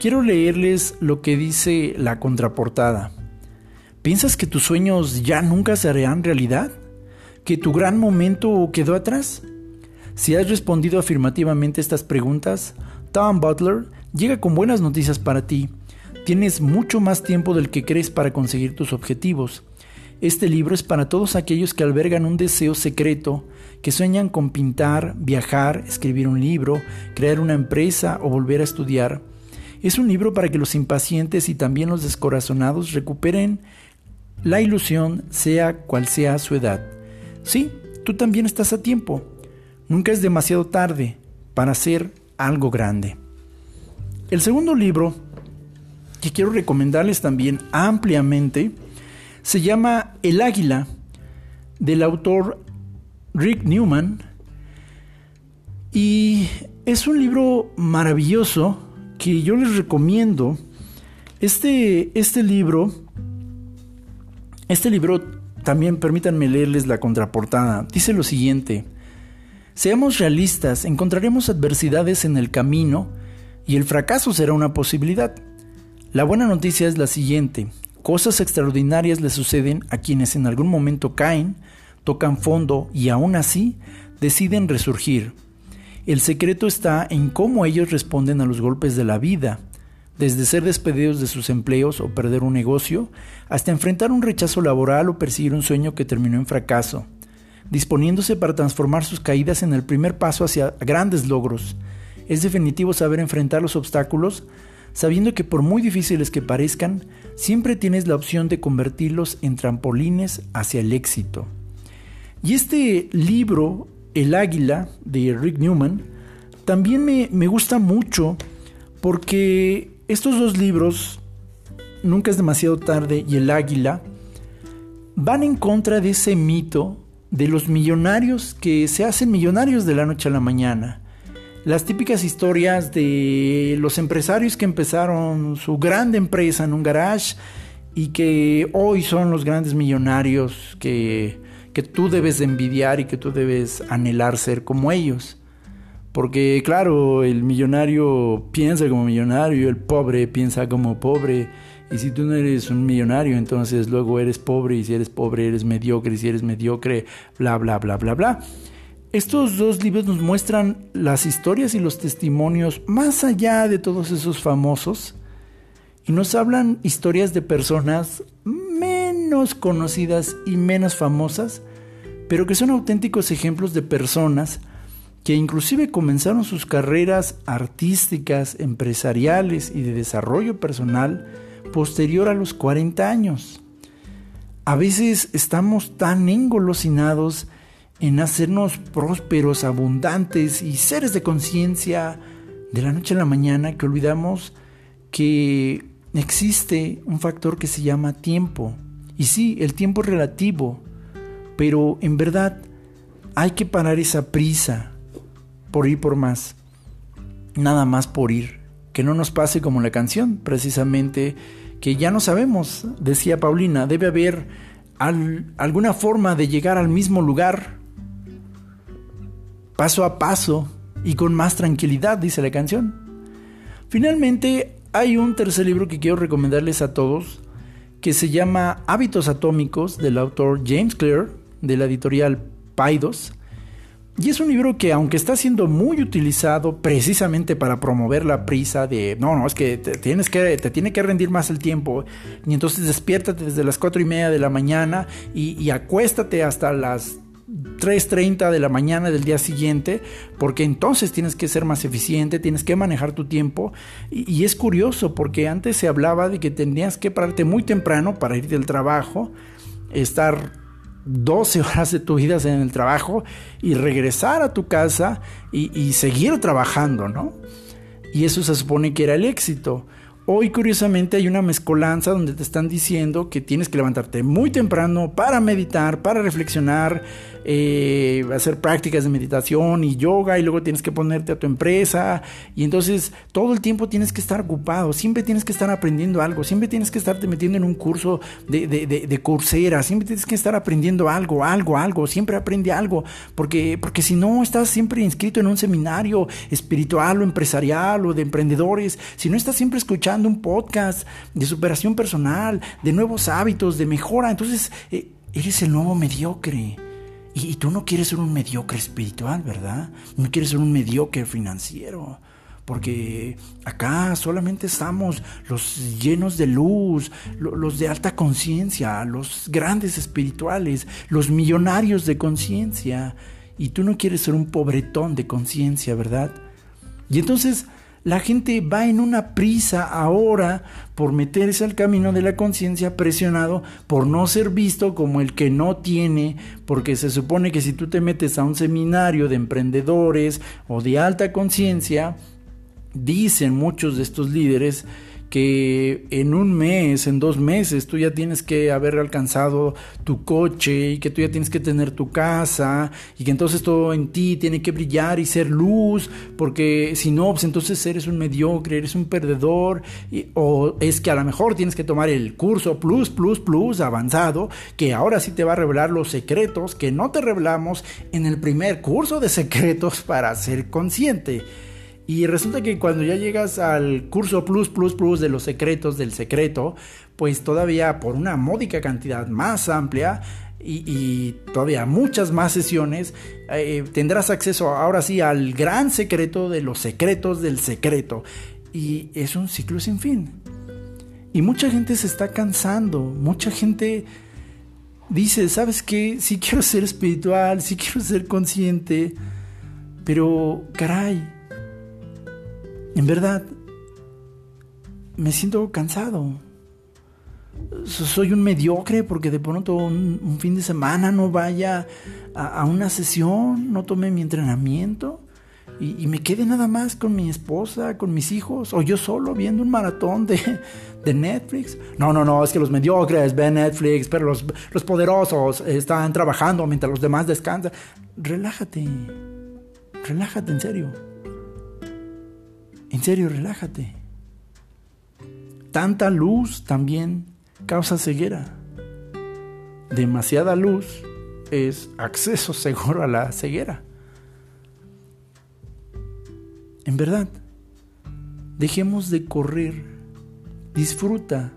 quiero leerles lo que dice la contraportada. ¿Piensas que tus sueños ya nunca se harán realidad? ¿Que tu gran momento quedó atrás? Si has respondido afirmativamente estas preguntas, Tom Butler llega con buenas noticias para ti. Tienes mucho más tiempo del que crees para conseguir tus objetivos. Este libro es para todos aquellos que albergan un deseo secreto, que sueñan con pintar, viajar, escribir un libro, crear una empresa o volver a estudiar. Es un libro para que los impacientes y también los descorazonados recuperen la ilusión sea cual sea su edad. Sí, tú también estás a tiempo. Nunca es demasiado tarde para hacer algo grande. El segundo libro que quiero recomendarles también ampliamente se llama El Águila del autor Rick Newman y es un libro maravilloso que yo les recomiendo. Este, este libro este libro también permítanme leerles la contraportada. Dice lo siguiente. Seamos realistas, encontraremos adversidades en el camino y el fracaso será una posibilidad. La buena noticia es la siguiente. Cosas extraordinarias le suceden a quienes en algún momento caen, tocan fondo y aún así deciden resurgir. El secreto está en cómo ellos responden a los golpes de la vida desde ser despedidos de sus empleos o perder un negocio, hasta enfrentar un rechazo laboral o perseguir un sueño que terminó en fracaso, disponiéndose para transformar sus caídas en el primer paso hacia grandes logros. Es definitivo saber enfrentar los obstáculos, sabiendo que por muy difíciles que parezcan, siempre tienes la opción de convertirlos en trampolines hacia el éxito. Y este libro, El Águila, de Rick Newman, también me, me gusta mucho porque estos dos libros, Nunca es demasiado tarde y El Águila, van en contra de ese mito de los millonarios que se hacen millonarios de la noche a la mañana. Las típicas historias de los empresarios que empezaron su grande empresa en un garage y que hoy son los grandes millonarios que, que tú debes envidiar y que tú debes anhelar ser como ellos. Porque claro, el millonario piensa como millonario, el pobre piensa como pobre. Y si tú no eres un millonario, entonces luego eres pobre. Y si eres pobre, eres mediocre. Y si eres mediocre, bla, bla, bla, bla, bla. Estos dos libros nos muestran las historias y los testimonios más allá de todos esos famosos. Y nos hablan historias de personas menos conocidas y menos famosas, pero que son auténticos ejemplos de personas que inclusive comenzaron sus carreras artísticas, empresariales y de desarrollo personal posterior a los 40 años. A veces estamos tan engolosinados en hacernos prósperos, abundantes y seres de conciencia de la noche a la mañana que olvidamos que existe un factor que se llama tiempo. Y sí, el tiempo es relativo, pero en verdad hay que parar esa prisa, por ir por más. Nada más por ir. Que no nos pase como la canción, precisamente, que ya no sabemos, decía Paulina, debe haber alguna forma de llegar al mismo lugar, paso a paso y con más tranquilidad, dice la canción. Finalmente, hay un tercer libro que quiero recomendarles a todos, que se llama Hábitos Atómicos, del autor James Clear, de la editorial Paidos. Y es un libro que aunque está siendo muy utilizado precisamente para promover la prisa de, no, no, es que te, tienes que, te tiene que rendir más el tiempo, y entonces despiértate desde las 4 y media de la mañana y, acuéstate hasta las 3.30 de la mañana del día siguiente, porque entonces tienes que ser más eficiente, tienes que manejar tu tiempo. Y, y, es curioso, porque antes se hablaba de que tenías que pararte muy temprano para ir del trabajo, estar 12 horas de tu vida en el trabajo y regresar a tu casa y, seguir trabajando, ¿no? Y eso se supone que era el éxito. Hoy curiosamente hay una mezcolanza donde te están diciendo que tienes que levantarte muy temprano para meditar, para reflexionar, eh, hacer prácticas de meditación y yoga y luego tienes que ponerte a tu empresa. Y entonces todo el tiempo tienes que estar ocupado, siempre tienes que estar aprendiendo algo, siempre tienes que estarte metiendo en un curso de, de, coursera, siempre tienes que estar aprendiendo algo, algo, algo, siempre aprende algo, porque, porque si no estás siempre inscrito en un seminario espiritual o empresarial o de emprendedores, si no estás siempre escuchando un podcast de superación personal, de nuevos hábitos, de mejora, entonces eh, eres el nuevo mediocre. Y, y, tú no quieres ser un mediocre espiritual, ¿verdad? No quieres ser un mediocre financiero. Porque acá solamente estamos los llenos de luz, los de alta conciencia, los grandes espirituales, los millonarios de conciencia. Y tú no quieres ser un pobretón de conciencia, ¿verdad? Y entonces la gente va en una prisa ahora por meterse al camino de la conciencia presionado por no ser visto como el que no tiene, porque se supone que si tú te metes a un seminario de emprendedores o de alta conciencia, dicen muchos de estos líderes, que en un mes, en dos meses, tú ya tienes que haber alcanzado tu coche y que tú ya tienes que tener tu casa y que entonces todo en ti tiene que brillar y ser luz, porque si no, pues entonces eres un mediocre, eres un perdedor, y, o es que a lo mejor tienes que tomar el curso plus, plus, plus avanzado, que ahora sí te va a revelar los secretos que no te revelamos en el primer curso de secretos para ser consciente. Y resulta que cuando ya llegas al curso plus, plus, plus de los secretos del secreto, pues todavía por una módica cantidad más amplia y, todavía muchas más sesiones, eh, tendrás acceso ahora sí al gran secreto de los secretos del secreto. Y es un ciclo sin fin. Y mucha gente se está cansando, mucha gente dice, ¿sabes qué? Sí quiero ser espiritual, sí quiero ser consciente, pero caray, en verdad, me siento cansado. Soy un mediocre porque de pronto un, fin de semana no vaya a, una sesión, no tome mi entrenamiento y, y, me quede nada más con mi esposa, con mis hijos, o yo solo viendo un maratón de, de Netflix. No, no, no, es que los mediocres ven Netflix, pero los, los poderosos están trabajando mientras los demás descansan. Relájate, relájate en serio. En serio, relájate. Tanta luz también causa ceguera. Demasiada luz es acceso seguro a la ceguera. En verdad, dejemos de correr. Disfruta.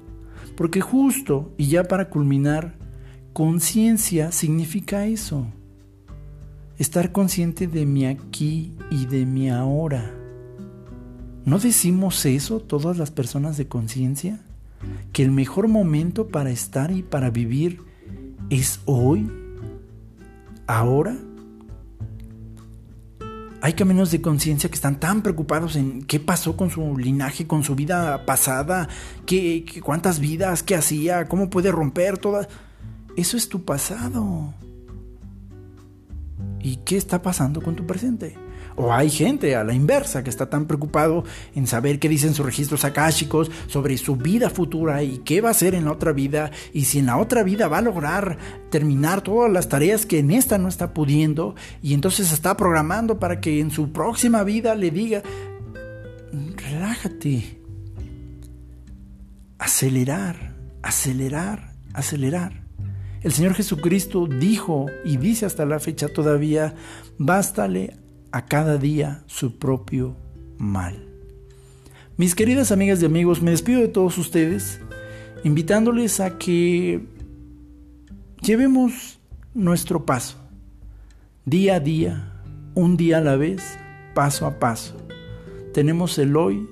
Porque justo, y ya para culminar, conciencia significa eso. Estar consciente de mi aquí y de mi ahora. ¿No decimos eso todas las personas de conciencia? ¿Que el mejor momento para estar y para vivir es hoy? ¿Ahora? Hay caminos de conciencia que están tan preocupados en qué pasó con su linaje, con su vida pasada, qué, cuántas vidas, qué hacía, cómo puede romper toda... Eso es tu pasado. ¿Y qué está pasando con tu presente? O hay gente a la inversa que está tan preocupado en saber qué dicen sus registros akáshicos sobre su vida futura y qué va a hacer en la otra vida y si en la otra vida va a lograr terminar todas las tareas que en esta no está pudiendo y entonces está programando para que en su próxima vida le diga, relájate, acelerar, acelerar, acelerar. El Señor Jesucristo dijo y dice hasta la fecha todavía, bástale a cada día su propio mal. Mis queridas amigas y amigos, me despido de todos ustedes, invitándoles a que llevemos nuestro paso, día a día, un día a la vez, paso a paso. Tenemos el hoy,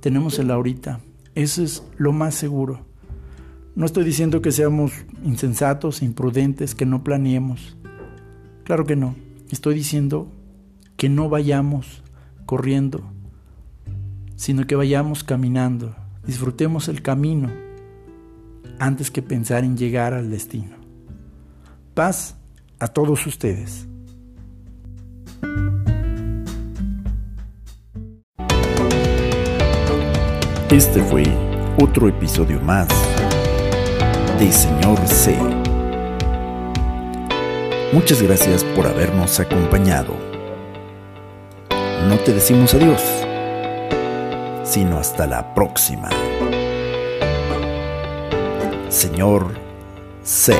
tenemos el ahorita, eso es lo más seguro. No estoy diciendo que seamos insensatos, imprudentes, que no planeemos. Claro que no. Estoy diciendo que no vayamos corriendo, sino que vayamos caminando, disfrutemos el camino antes que pensar en llegar al destino. Paz a todos ustedes. Este fue otro episodio más de Señor C. Muchas gracias por habernos acompañado. No te decimos adiós, sino hasta la próxima. Señor C.